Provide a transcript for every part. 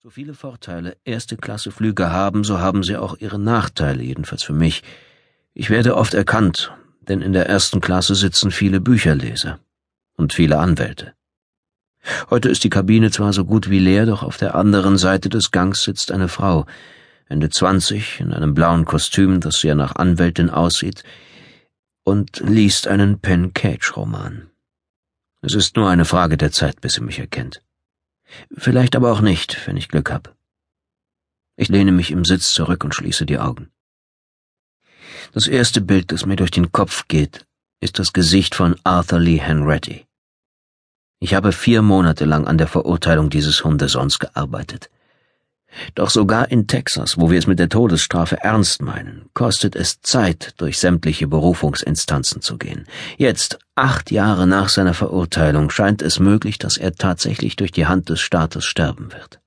So viele Vorteile Erste-Klasse-Flüge haben, so haben sie auch ihre Nachteile, jedenfalls für mich. Ich werde oft erkannt, denn in der ersten Klasse sitzen viele Bücherleser und viele Anwälte. Heute ist die Kabine zwar so gut wie leer, doch auf der anderen Seite des Gangs sitzt eine Frau, Ende zwanzig, in einem blauen Kostüm, das sehr nach Anwältin aussieht, und liest einen Penn Cage Roman. Es ist nur eine Frage der Zeit, bis sie mich erkennt. Vielleicht aber auch nicht, wenn ich Glück hab. Ich lehne mich im Sitz zurück und schließe die Augen. Das erste Bild, das mir durch den Kopf geht, ist das Gesicht von Arthur Lee Henretti. Ich habe vier Monate lang an der Verurteilung dieses Hundesohns gearbeitet. Doch sogar in Texas, wo wir es mit der Todesstrafe ernst meinen, kostet es Zeit, durch sämtliche Berufungsinstanzen zu gehen. Jetzt, acht Jahre nach seiner Verurteilung, scheint es möglich, dass er tatsächlich durch die Hand des Staates sterben wird.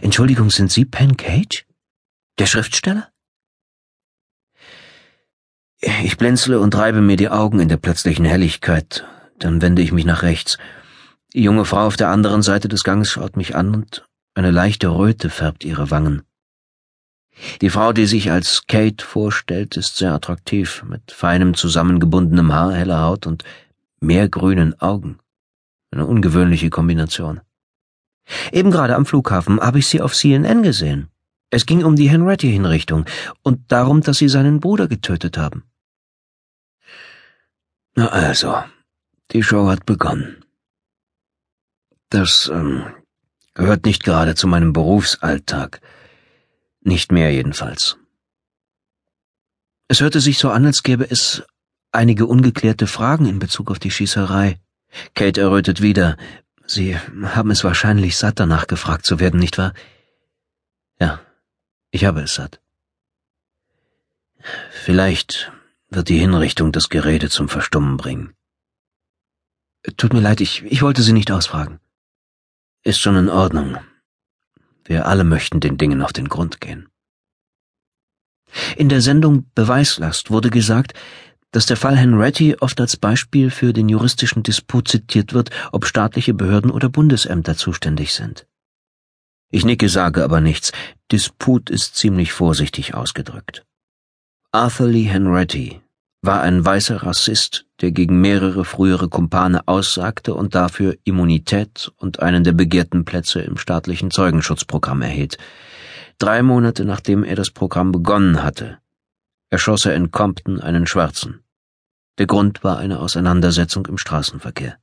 Entschuldigung, sind Sie Penn Cage? Der Schriftsteller? Ich blinzle und reibe mir die Augen in der plötzlichen Helligkeit, dann wende ich mich nach rechts. Die junge Frau auf der anderen Seite des Ganges schaut mich an und eine leichte Röte färbt ihre Wangen. Die Frau, die sich als Kate vorstellt, ist sehr attraktiv, mit feinem zusammengebundenem Haar, heller Haut und mehrgrünen Augen. Eine ungewöhnliche Kombination. Eben gerade am Flughafen habe ich sie auf CNN gesehen. Es ging um die Henretti-Hinrichtung und darum, dass sie seinen Bruder getötet haben. Na also, die Show hat begonnen. Das ähm, gehört nicht gerade zu meinem Berufsalltag. Nicht mehr jedenfalls. Es hörte sich so an, als gäbe es einige ungeklärte Fragen in Bezug auf die Schießerei. Kate errötet wieder. Sie haben es wahrscheinlich satt, danach gefragt zu werden, nicht wahr? Ja, ich habe es satt. Vielleicht wird die Hinrichtung das Gerede zum Verstummen bringen. Tut mir leid, ich, ich wollte Sie nicht ausfragen. Ist schon in Ordnung. Wir alle möchten den Dingen auf den Grund gehen. In der Sendung Beweislast wurde gesagt, dass der Fall Henretti oft als Beispiel für den juristischen Disput zitiert wird, ob staatliche Behörden oder Bundesämter zuständig sind. Ich nicke, sage aber nichts. Disput ist ziemlich vorsichtig ausgedrückt. Arthur Lee Henretti war ein weißer Rassist, der gegen mehrere frühere Kumpane aussagte und dafür Immunität und einen der begehrten Plätze im staatlichen Zeugenschutzprogramm erhielt. Drei Monate nachdem er das Programm begonnen hatte, erschoss er in Compton einen Schwarzen. Der Grund war eine Auseinandersetzung im Straßenverkehr.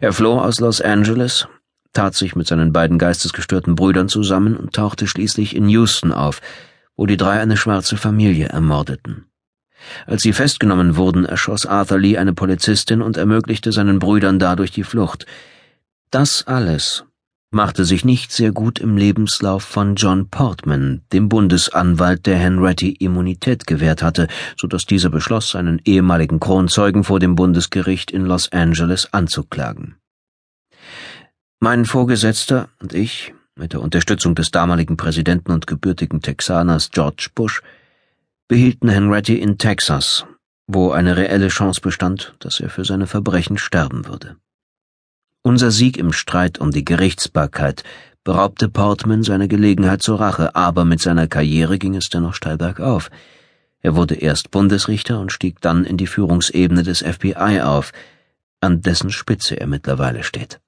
Er floh aus Los Angeles, tat sich mit seinen beiden geistesgestörten Brüdern zusammen und tauchte schließlich in Houston auf, wo die drei eine schwarze Familie ermordeten. Als sie festgenommen wurden, erschoss Arthur Lee eine Polizistin und ermöglichte seinen Brüdern dadurch die Flucht. Das alles machte sich nicht sehr gut im Lebenslauf von John Portman, dem Bundesanwalt, der Henretti Immunität gewährt hatte, so dass dieser beschloss, seinen ehemaligen Kronzeugen vor dem Bundesgericht in Los Angeles anzuklagen. Mein Vorgesetzter und ich, mit der Unterstützung des damaligen Präsidenten und gebürtigen Texaners George Bush, behielten Henretti in Texas, wo eine reelle Chance bestand, dass er für seine Verbrechen sterben würde. Unser Sieg im Streit um die Gerichtsbarkeit beraubte Portman seine Gelegenheit zur Rache, aber mit seiner Karriere ging es dennoch steil bergauf. Er wurde erst Bundesrichter und stieg dann in die Führungsebene des FBI auf, an dessen Spitze er mittlerweile steht.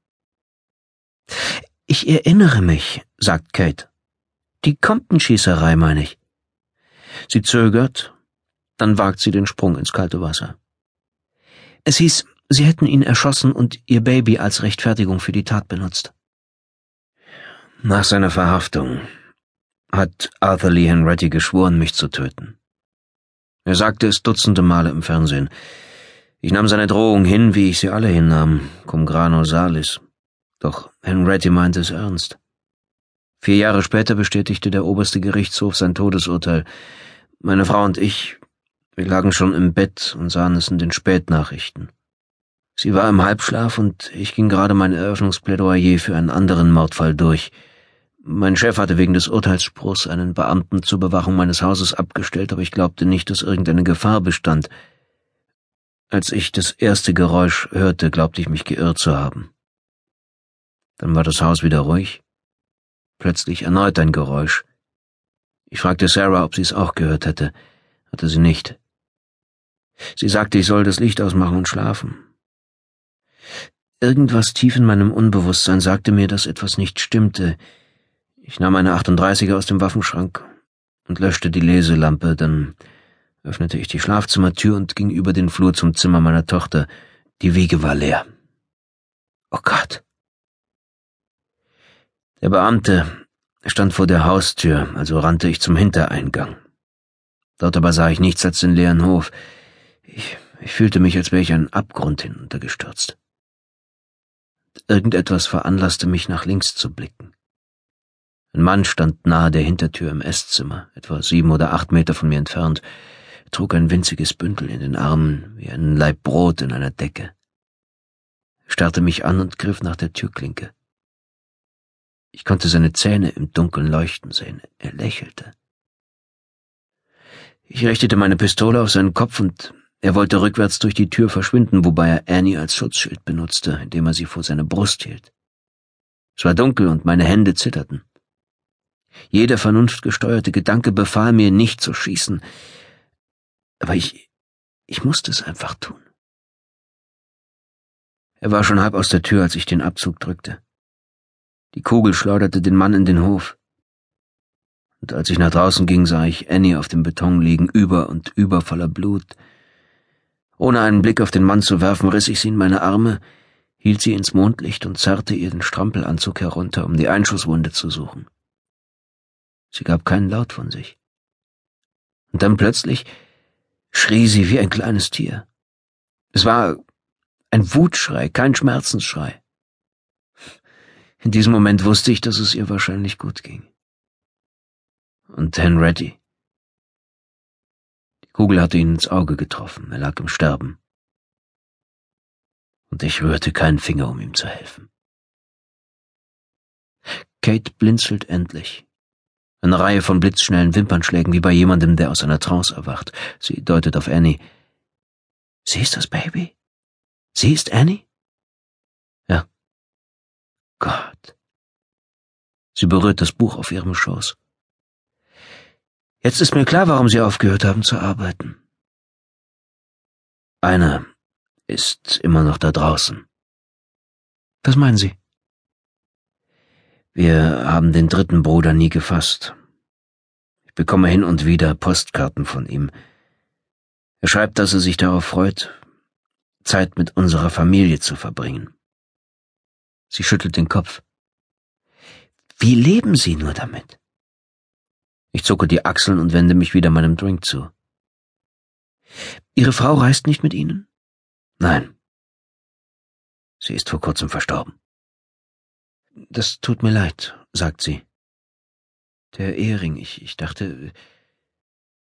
Ich erinnere mich, sagt Kate. Die Compton-Schießerei, meine ich. Sie zögert, dann wagt sie den Sprung ins kalte Wasser. Es hieß, sie hätten ihn erschossen und ihr Baby als Rechtfertigung für die Tat benutzt. Nach seiner Verhaftung hat Arthur Lee Henretti geschworen, mich zu töten. Er sagte es dutzende Male im Fernsehen. Ich nahm seine Drohung hin, wie ich sie alle hinnahm, cum grano salis. Doch Henretti meinte es ernst. Vier Jahre später bestätigte der oberste Gerichtshof sein Todesurteil. Meine Frau und ich, wir lagen schon im Bett und sahen es in den Spätnachrichten. Sie war im Halbschlaf und ich ging gerade mein Eröffnungsplädoyer für einen anderen Mordfall durch. Mein Chef hatte wegen des Urteilsspruchs einen Beamten zur Bewachung meines Hauses abgestellt, aber ich glaubte nicht, dass irgendeine Gefahr bestand. Als ich das erste Geräusch hörte, glaubte ich mich geirrt zu haben. Dann war das Haus wieder ruhig. Plötzlich erneut ein Geräusch. Ich fragte Sarah, ob sie es auch gehört hätte. Hatte sie nicht. Sie sagte, ich soll das Licht ausmachen und schlafen. Irgendwas tief in meinem Unbewusstsein sagte mir, dass etwas nicht stimmte. Ich nahm eine 38er aus dem Waffenschrank und löschte die Leselampe, dann öffnete ich die Schlafzimmertür und ging über den Flur zum Zimmer meiner Tochter. Die Wiege war leer. Oh Gott. Der Beamte stand vor der Haustür, also rannte ich zum Hintereingang. Dort aber sah ich nichts als den leeren Hof. Ich, ich fühlte mich, als wäre ich einen Abgrund hinuntergestürzt. Irgendetwas veranlasste mich, nach links zu blicken. Ein Mann stand nahe der Hintertür im Esszimmer, etwa sieben oder acht Meter von mir entfernt. Er trug ein winziges Bündel in den Armen, wie einen Laib Brot in einer Decke. Er starrte mich an und griff nach der Türklinke. Ich konnte seine Zähne im Dunkeln leuchten sehen. Er lächelte. Ich richtete meine Pistole auf seinen Kopf und er wollte rückwärts durch die Tür verschwinden, wobei er Annie als Schutzschild benutzte, indem er sie vor seine Brust hielt. Es war dunkel und meine Hände zitterten. Jeder vernunftgesteuerte Gedanke befahl mir, nicht zu schießen. Aber ich, ich musste es einfach tun. Er war schon halb aus der Tür, als ich den Abzug drückte. Die Kugel schleuderte den Mann in den Hof. Und als ich nach draußen ging, sah ich Annie auf dem Beton liegen, über und über voller Blut. Ohne einen Blick auf den Mann zu werfen, riss ich sie in meine Arme, hielt sie ins Mondlicht und zerrte ihr den Strampelanzug herunter, um die Einschusswunde zu suchen. Sie gab keinen Laut von sich. Und dann plötzlich schrie sie wie ein kleines Tier. Es war ein Wutschrei, kein Schmerzensschrei. In diesem Moment wusste ich, dass es ihr wahrscheinlich gut ging. Und Henretty? Kugel hatte ihn ins Auge getroffen, er lag im Sterben. Und ich rührte keinen Finger, um ihm zu helfen. Kate blinzelt endlich. Eine Reihe von blitzschnellen Wimpernschlägen, wie bei jemandem, der aus einer Trance erwacht. Sie deutet auf Annie. Sie ist das Baby? Sie ist Annie? Gott. Sie berührt das Buch auf ihrem Schoß. Jetzt ist mir klar, warum Sie aufgehört haben zu arbeiten. Einer ist immer noch da draußen. Was meinen Sie? Wir haben den dritten Bruder nie gefasst. Ich bekomme hin und wieder Postkarten von ihm. Er schreibt, dass er sich darauf freut, Zeit mit unserer Familie zu verbringen. Sie schüttelt den Kopf. Wie leben Sie nur damit? Ich zucke die Achseln und wende mich wieder meinem Drink zu. Ihre Frau reist nicht mit Ihnen? Nein. Sie ist vor kurzem verstorben. Das tut mir leid, sagt sie. Der Ehering, ich, ich dachte.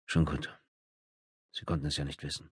Schon gut. Sie konnten es ja nicht wissen.